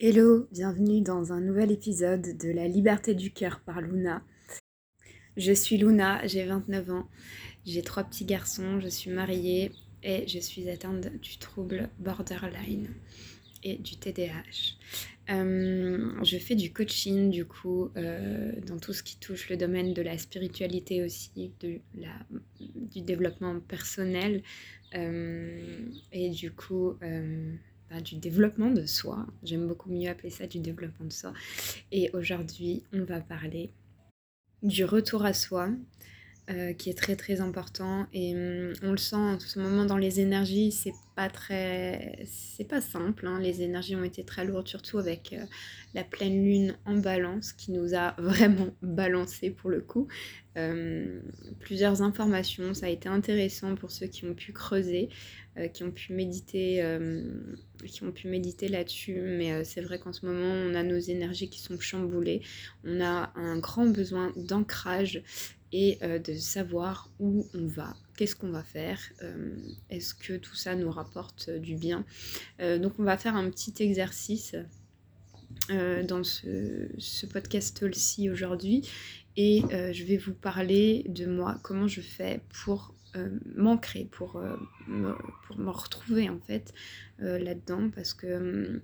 Hello, bienvenue dans un nouvel épisode de La liberté du cœur par Luna. Je suis Luna, j'ai 29 ans, j'ai trois petits garçons, je suis mariée et je suis atteinte du trouble borderline et du TDAH. Euh, je fais du coaching du coup euh, dans tout ce qui touche le domaine de la spiritualité aussi, de la, du développement personnel euh, et du coup du développement de soi. J'aime beaucoup mieux appeler ça du développement de soi. Et aujourd'hui, on va parler du retour à soi, euh, qui est très très important. Et hum, on le sent en ce moment dans les énergies, c'est pas très. C'est pas simple. Hein. Les énergies ont été très lourdes, surtout avec euh, la pleine lune en balance, qui nous a vraiment balancé pour le coup. Hum, plusieurs informations, ça a été intéressant pour ceux qui ont pu creuser. Euh, qui ont pu méditer, euh, qui ont pu méditer là-dessus. Mais euh, c'est vrai qu'en ce moment, on a nos énergies qui sont chamboulées. On a un grand besoin d'ancrage et de savoir où on va, qu'est-ce qu'on va faire, est-ce que tout ça nous rapporte du bien. donc on va faire un petit exercice dans ce, podcast-ci aujourd'hui et je vais vous parler de moi, comment je fais pour euh, m'ancrer, pour, euh, me, pour me retrouver en fait euh, là-dedans parce que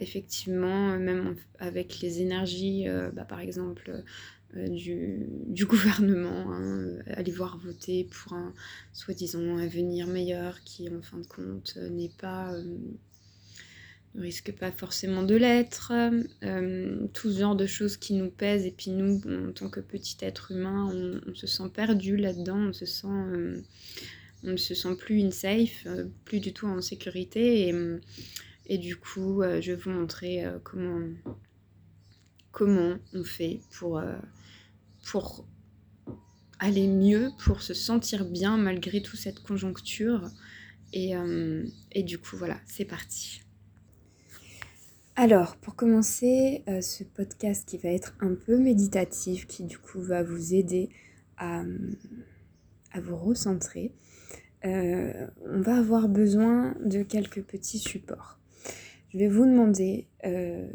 effectivement, même avec les énergies, bah, par exemple, du, du, gouvernement, hein, aller voir voter pour un soi-disant avenir meilleur qui, en fin de compte, n'est pas risque pas forcément de l'être, euh, tout ce genre de choses qui nous pèsent. Et puis nous, en tant que petit être humain, on, se sent perdu là-dedans, on se euh, on ne se sent plus in safe, euh, plus du tout en sécurité. Et, et du coup, je vais vous montrer comment, comment on fait pour, pour aller mieux, pour se sentir bien malgré toute cette conjoncture. Et, et du coup, voilà, c'est parti. Alors, pour commencer euh, ce podcast qui va être un peu méditatif, qui du coup va vous aider à, vous recentrer, euh, on va avoir besoin de quelques petits supports. Je vais vous demander euh,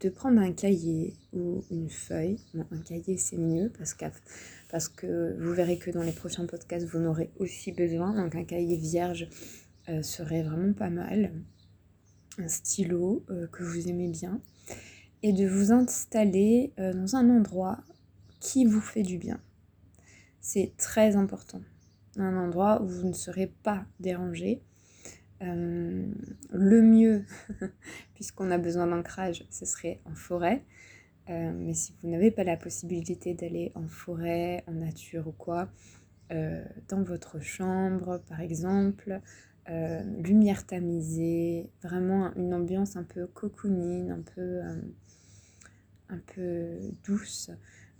de prendre un cahier ou une feuille. un cahier c'est mieux parce que, parce que vous verrez que dans les prochains podcasts vous en aurez aussi besoin. Donc un cahier vierge serait vraiment pas mal un stylo euh, que vous aimez bien et de vous installer euh, dans un endroit qui vous fait du bien. C'est très important. Un endroit où vous ne serez pas dérangé. Euh, le mieux, puisqu'on a besoin d'ancrage, ce serait en forêt. mais si vous n'avez pas la possibilité d'aller en forêt, en nature ou quoi, dans votre chambre par exemple, euh, lumière tamisée, vraiment une ambiance un peu peu, euh, un peu douce,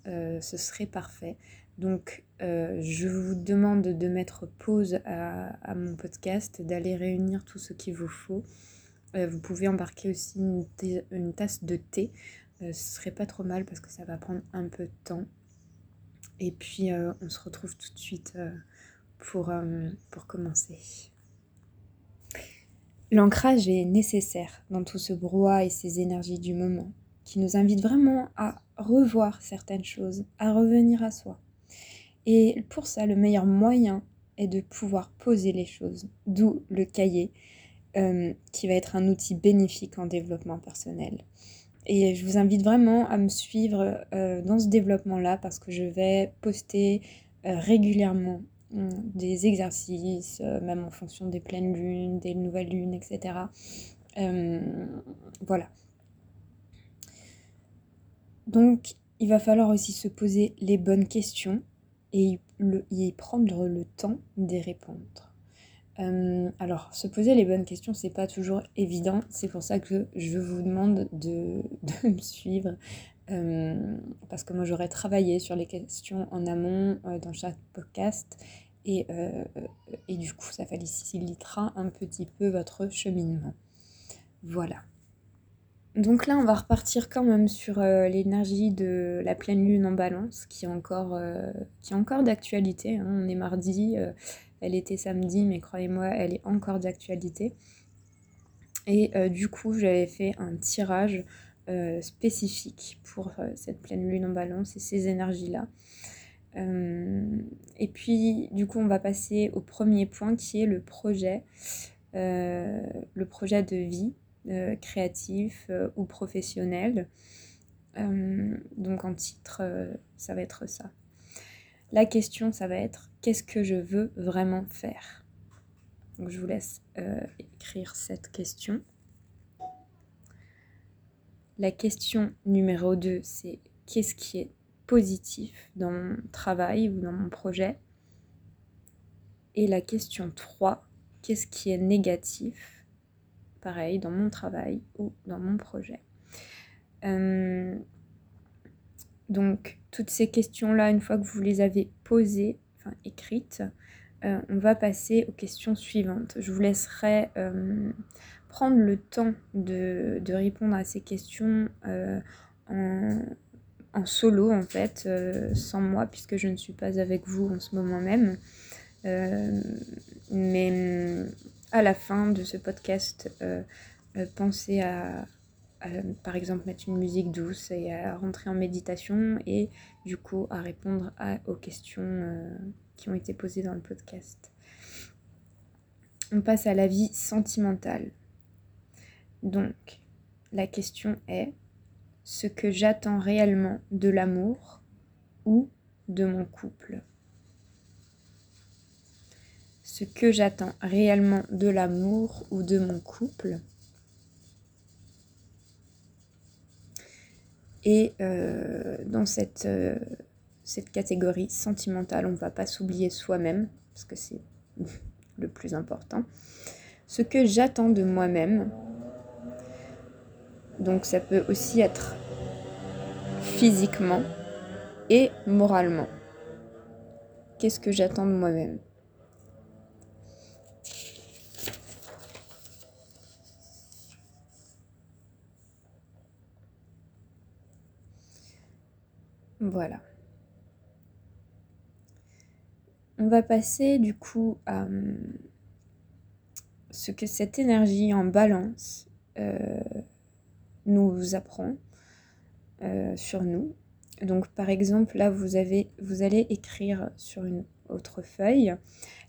euh, ce serait parfait. Donc je vous demande de mettre pause à, mon podcast, d'aller réunir tout ce qu'il vous faut. vous pouvez embarquer aussi une, tasse de thé, ce serait pas trop mal parce que ça va prendre un peu de temps. Et puis on se retrouve tout de suite pour commencer. L'ancrage est nécessaire dans tout ce brouhaha et ces énergies du moment, qui nous invitent vraiment à revoir certaines choses, à revenir à soi. Et pour ça, le meilleur moyen est de pouvoir poser les choses, d'où le cahier, euh, qui va être un outil bénéfique en développement personnel. Et je vous invite vraiment à me suivre euh, dans ce développement-là parce que je vais poster euh, régulièrement des exercices, euh, même en fonction des pleines lunes, des nouvelles lunes, etc. Euh, voilà. Donc, il va falloir aussi se poser les bonnes questions et y prendre le temps d'y répondre. Euh, alors, se poser les bonnes questions, c'est pas toujours évident. C'est pour ça que je vous demande de, de me suivre. Parce que moi, j'aurais travaillé sur les questions en amont dans chaque podcast. Euh, et, du coup, ça facilitera un petit peu votre cheminement. Voilà. Donc là, on va repartir quand même sur euh, l'énergie de la pleine lune en balance, qui est encore, euh, encore d'actualité. Hein. On est mardi, elle était samedi, mais croyez-moi, elle est encore d'actualité. Et du coup, j'avais fait un tirage spécifique pour cette pleine lune en balance et ces énergies-là. et puis, du coup, on va passer au premier point qui est le projet, le projet de vie créatif ou professionnel. donc en titre, ça va être ça. La question, ça va être qu'est-ce que je veux vraiment faire? Donc je vous laisse euh, écrire cette question. La question numéro 2, c'est qu'est-ce qui est positif dans mon travail ou dans mon projet? Et la question 3, qu'est-ce qui est négatif Pareil, dans mon travail ou dans mon projet? Euh, donc, toutes ces questions-là, une fois que vous les avez posées, enfin écrites, euh, on va passer aux questions suivantes. Je vous laisserai euh, prendre le temps de, répondre à ces questions euh, en, solo, en fait, sans moi, puisque je ne suis pas avec vous en ce moment même. mais à la fin de ce podcast, pensez à, par exemple mettre une musique douce et à rentrer en méditation et du coup à répondre aux questions euh, qui ont été posées dans le podcast. On passe à la vie sentimentale. Donc, la question est ce que j'attends réellement de l'amour ou de mon couple? Ce que j'attends réellement de l'amour ou de mon couple? Et euh, dans cette, euh, cette catégorie sentimentale, on ne va pas s'oublier soi-même, parce que c'est le plus important. Ce que j'attends de moi-même, donc ça peut aussi être physiquement et moralement. Qu'est-ce que j'attends de moi-même? Voilà. On va passer du coup à hum, ce que cette énergie en balance euh, nous apprend euh, sur nous. Donc par exemple là vous, avez, vous allez écrire sur une autre feuille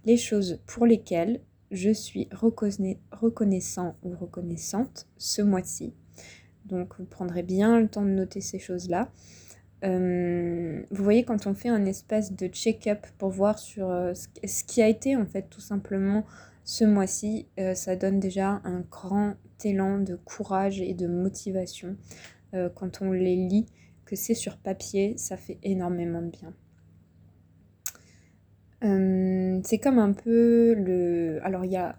les choses pour lesquelles je suis reconnaissant ou reconnaissante ce mois-ci. Donc vous prendrez bien le temps de noter ces choses-là. Euh, vous voyez, quand on fait un espèce de check-up pour voir sur euh, ce qui a été en fait tout simplement ce mois-ci, ça donne déjà un grand de courage et de motivation. quand on les lit, que c'est sur papier, ça fait énormément de bien. c'est comme un peu le... Alors il y a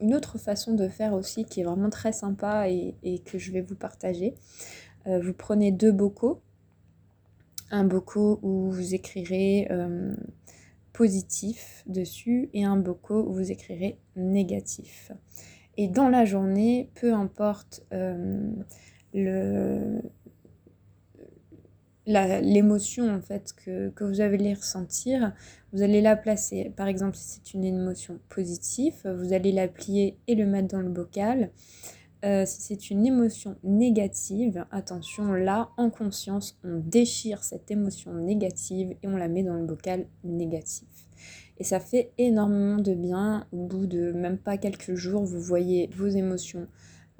une autre façon de faire aussi qui est vraiment très sympa et que je vais vous partager. vous prenez deux bocaux un bocaux où vous écrirez euh, positif dessus et un bocaux où vous écrirez négatif. Et dans la journée, peu importe euh, l'émotion en fait que, que, vous allez ressentir, vous allez la placer. Par exemple, si c'est une émotion positive, vous allez la plier et le mettre dans le bocal. Euh, si c'est une émotion négative, attention, là, en conscience, on déchire cette émotion négative et on la met dans le bocal négatif. Et ça fait énormément de bien. Au bout de même pas quelques jours, vous voyez vos émotions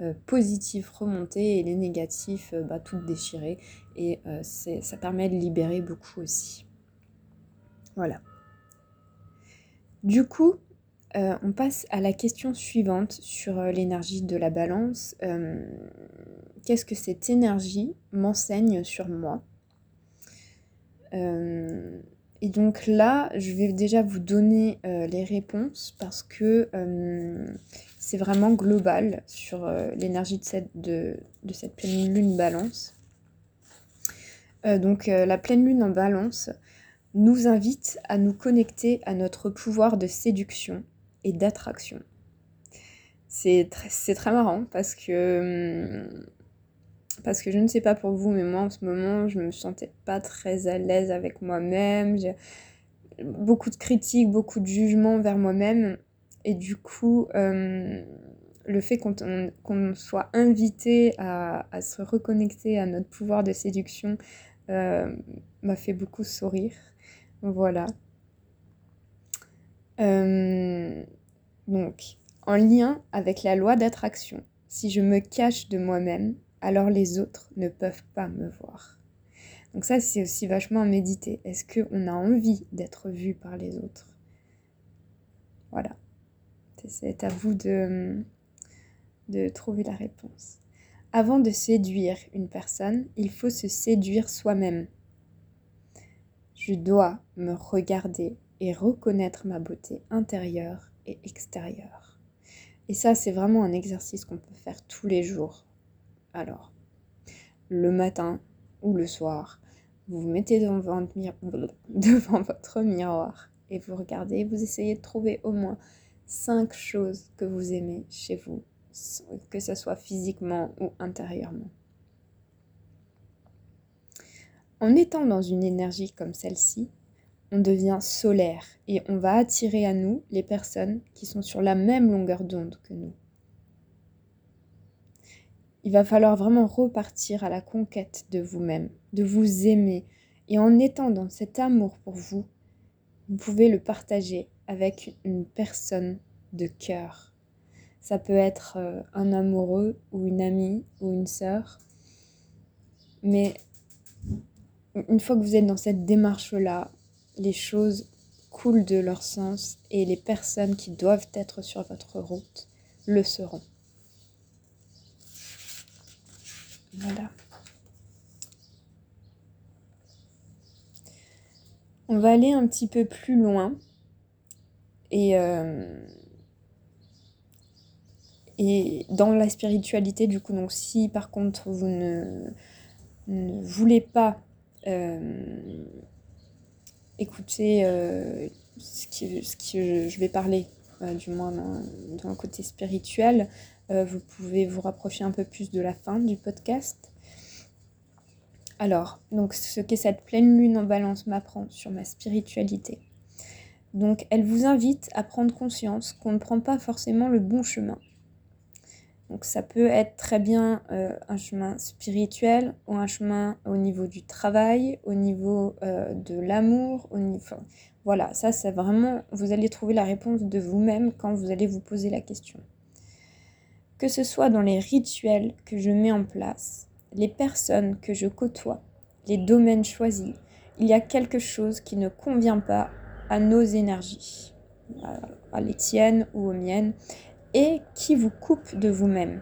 euh, positives remonter et les négatives euh, bah, toutes déchirer. Et ça permet de libérer beaucoup aussi. Voilà. Du coup, euh, on passe à la question suivante sur euh, l'énergie de la balance. Euh, qu'est-ce que cette énergie m'enseigne sur moi? Et donc là, je vais déjà vous donner les réponses parce que c'est vraiment global sur l'énergie de cette, de cette pleine lune balance. donc la pleine lune en balance nous invite à nous connecter à notre pouvoir de séduction et d'attraction. C'est très marrant parce que, hum, parce que je ne sais pas pour vous, mais moi en ce moment, je me sentais pas très à l'aise avec moi-même. J'ai beaucoup de critiques, beaucoup de jugements vers moi-même. Et du coup, hum, le fait qu'on soit invité à, se reconnecter à notre pouvoir de séduction euh, m'a fait beaucoup sourire. Voilà. Euh, donc, en lien avec la loi d'attraction, si je me cache de moi-même, alors les autres ne peuvent pas me voir. Donc ça, c'est aussi vachement à méditer. Est-ce qu'on a envie d'être vu par les autres? Voilà. C'est à vous de, de trouver la réponse. Avant de séduire une personne, il faut se séduire soi-même. Je dois me regarder et reconnaître ma beauté intérieure et extérieure. Et ça, c'est vraiment un exercice qu'on peut faire tous les jours. Alors, le matin ou le soir, vous vous mettez devant, votre miroir et vous regardez, vous essayez de trouver au moins cinq choses que vous aimez chez vous, que ce soit physiquement ou intérieurement. En étant dans une énergie comme celle-ci, on devient solaire et on va attirer à nous les personnes qui sont sur la même longueur d'onde que nous. Il va falloir vraiment repartir à la conquête de vous-même, de vous aimer. Et en étant dans cet amour pour vous, vous pouvez le partager avec une personne de cœur. Ça peut être euh, un amoureux ou une amie ou une sœur. Mais une fois que vous êtes dans cette démarche-là, les choses coulent de leur sens et les personnes qui doivent être sur votre route le seront. Voilà. On va aller un petit peu plus loin et, euh, et dans la spiritualité du coup donc si par contre vous ne, voulez pas euh, écouter euh, ce, qui, ce qui je vais parler du moins dans, dans, le côté spirituel euh, vous pouvez vous rapprocher un peu plus de la fin du podcast. Alors, donc ce qu'est cette pleine lune en balance m'apprend sur ma spiritualité. Donc, elle vous invite à prendre conscience qu'on ne prend pas forcément le bon chemin. Donc, ça peut être très bien euh, un chemin spirituel ou un chemin au niveau du travail, au niveau euh, de l'amour, au niveau... voilà, ça, c'est vraiment... Vous allez trouver la réponse de vous-même quand vous allez vous poser la question. Que ce soit dans les rituels que je mets en place, les personnes que je côtoie, les domaines choisis, il y a quelque chose qui ne convient pas à nos énergies, à les tiennes ou aux miennes, et qui vous coupe de vous-même.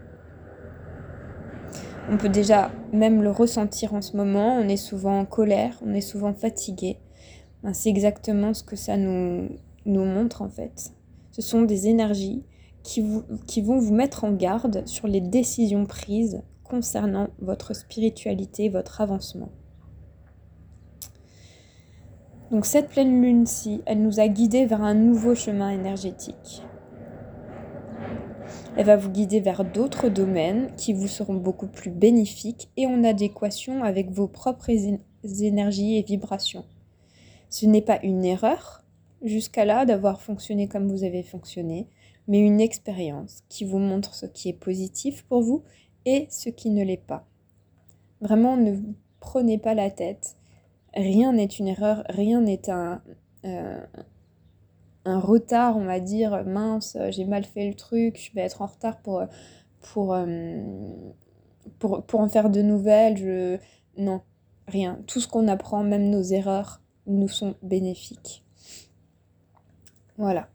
On peut déjà même le ressentir en ce moment, on est souvent en colère, on est souvent fatigué. Ben, c'est exactement ce que ça nous, montre en fait. Ce sont des énergies qui vont vous mettre en garde sur les décisions prises concernant votre spiritualité, votre avancement. Donc cette pleine lune-ci, elle nous a guidés vers un nouveau chemin énergétique. Elle va vous guider vers d'autres domaines qui vous seront beaucoup plus bénéfiques et en adéquation avec vos propres énergies et vibrations. Ce n'est pas une erreur jusqu'à là d'avoir fonctionné comme vous avez fonctionné mais une expérience qui vous montre ce qui est positif pour vous et ce qui ne l'est pas. Vraiment, ne vous prenez pas la tête. Rien n'est une erreur, rien n'est un, euh, un retard, on va dire, mince, j'ai mal fait le truc, je vais être en retard pour, pour, euh, pour, pour en faire de nouvelles. Je... Non, rien. Tout ce qu'on apprend, même nos erreurs, nous sont bénéfiques. Voilà.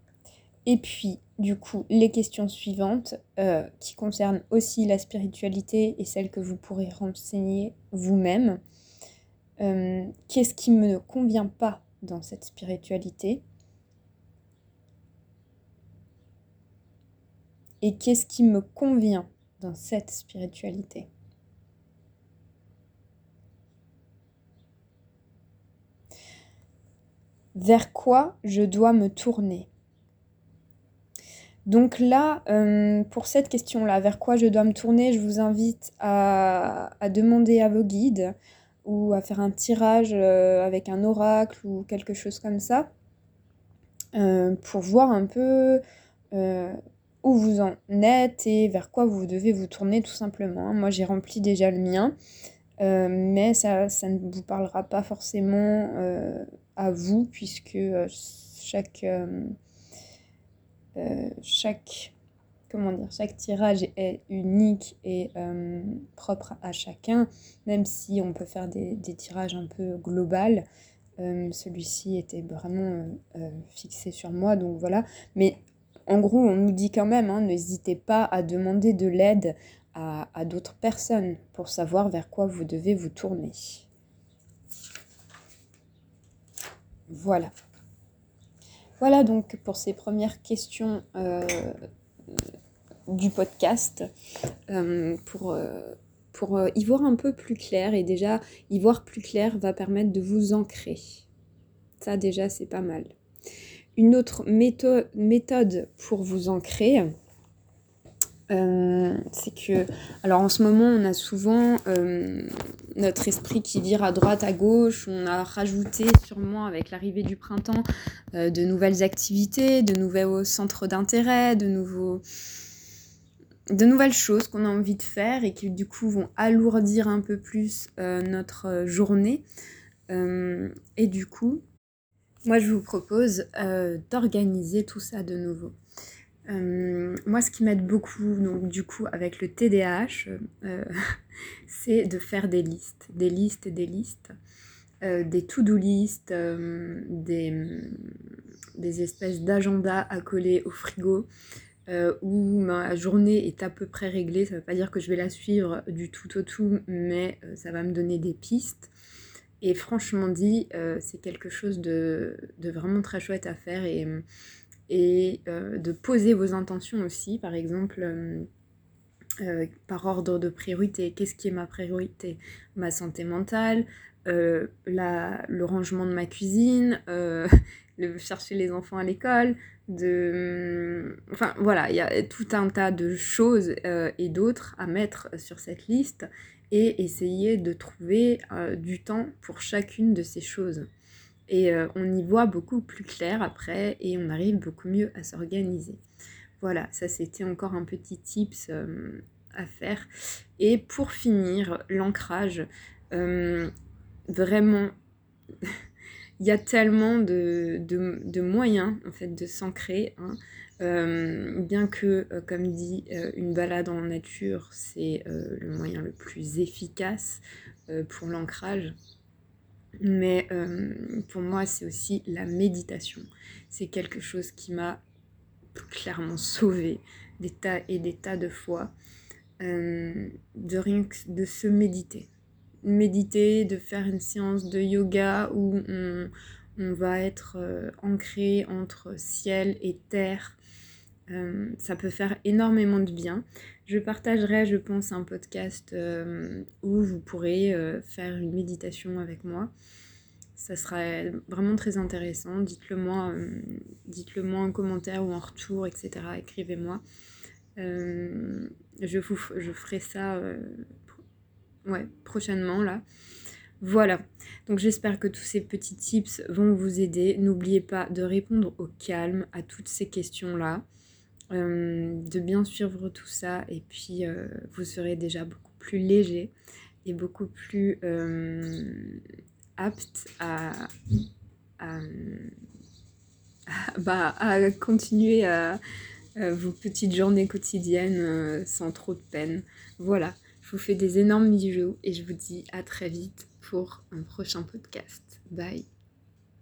Et puis, du coup, les questions suivantes euh, qui concernent aussi la spiritualité et celles que vous pourrez renseigner vous-même. Euh, qu'est-ce qui me convient pas dans cette spiritualité? Et qu'est-ce qui me convient dans cette spiritualité? Vers quoi je dois me tourner? Donc là, euh, pour cette question-là, vers quoi je dois me tourner, je vous invite à, demander à vos guides ou à faire un tirage euh, avec un oracle ou quelque chose comme ça euh, pour voir un peu où vous en êtes et vers quoi vous devez vous tourner tout simplement. Moi j'ai rempli déjà le mien, euh, mais ça, ça, ne vous parlera pas forcément euh, à vous puisque euh, chaque, chaque, comment dire, chaque tirage est unique et propre à chacun, même si on peut faire des, tirages un peu global. Celui-ci était vraiment fixé sur moi, donc voilà. Mais en gros, on nous dit quand même, hein, n'hésitez pas à demander de l'aide à, d'autres personnes pour savoir vers quoi vous devez vous tourner. Voilà. Voilà donc pour ces premières questions euh, du podcast. Euh, pour, euh, pour y voir un peu plus clair, et déjà y voir plus clair va permettre de vous ancrer. Ça déjà c'est pas mal. Une autre méthode, pour vous ancrer, euh, c'est que, alors en ce moment, on a souvent euh, notre esprit qui vire à droite, à gauche. On a rajouté sûrement avec l'arrivée du printemps euh, de nouvelles activités, de nouveaux centres d'intérêt, de nouveaux de nouvelles choses qu'on a envie de faire et qui du coup vont alourdir un peu plus notre journée. et du coup, moi, je vous propose euh, d'organiser tout ça de nouveau. Euh, moi, ce qui m'aide beaucoup, donc du coup, avec le TDAH, euh, c'est de faire des listes, des listes et des listes, des to-do listes, des, des, espèces d'agendas à coller au frigo, où ma journée est à peu près réglée. Ça ne veut pas dire que je vais la suivre du tout au tout, mais ça va me donner des pistes. Et franchement dit, euh, c'est quelque chose de, vraiment très chouette à faire et, euh, de poser vos intentions aussi. Par exemple, euh, par ordre de priorité. Qu'est-ce qui est ma priorité? Ma santé mentale, le rangement de ma cuisine, chercher les enfants à l'école, de... Enfin voilà, il y a tout un tas de choses et d'autres à mettre sur cette liste et essayer de trouver euh, du temps pour chacune de ces choses. Et euh, on y voit beaucoup plus clair après et on arrive beaucoup mieux à s'organiser. Voilà, ça c'était encore un petit tips euh, à faire. Et pour finir, l'ancrage, vraiment, il y a tellement de, de, moyens en fait de s'ancrer. Hein. Euh, bien que, euh, comme dit, euh, une balade en nature, c'est le moyen le plus efficace pour l'ancrage. Mais pour moi, c'est aussi la méditation. C'est quelque chose qui m'a clairement sauvé des tas et des tas de fois. de rien que de se méditer. Méditer, de faire une séance de yoga où on, on va être ancré entre ciel et terre, euh, ça peut faire énormément de bien. Je partagerai, je pense, un podcast euh, où vous pourrez euh, faire une méditation avec moi. Ça sera vraiment très intéressant. Dites-le moi, dites-le moi en commentaire ou en retour, etc. Écrivez-moi. je, je ferai ça ouais, prochainement là. Voilà, donc j'espère que tous ces petits tips vont vous aider. N'oubliez pas de répondre au calme à toutes ces questions-là. Euh, de bien suivre tout ça et puis euh, vous serez déjà beaucoup plus léger et beaucoup plus euh, apte à, bah, à, continuer à, vos petites journées quotidiennes sans trop de peine. Voilà, je vous fais des énormes bisous et je vous dis à très vite pour un prochain podcast. Bye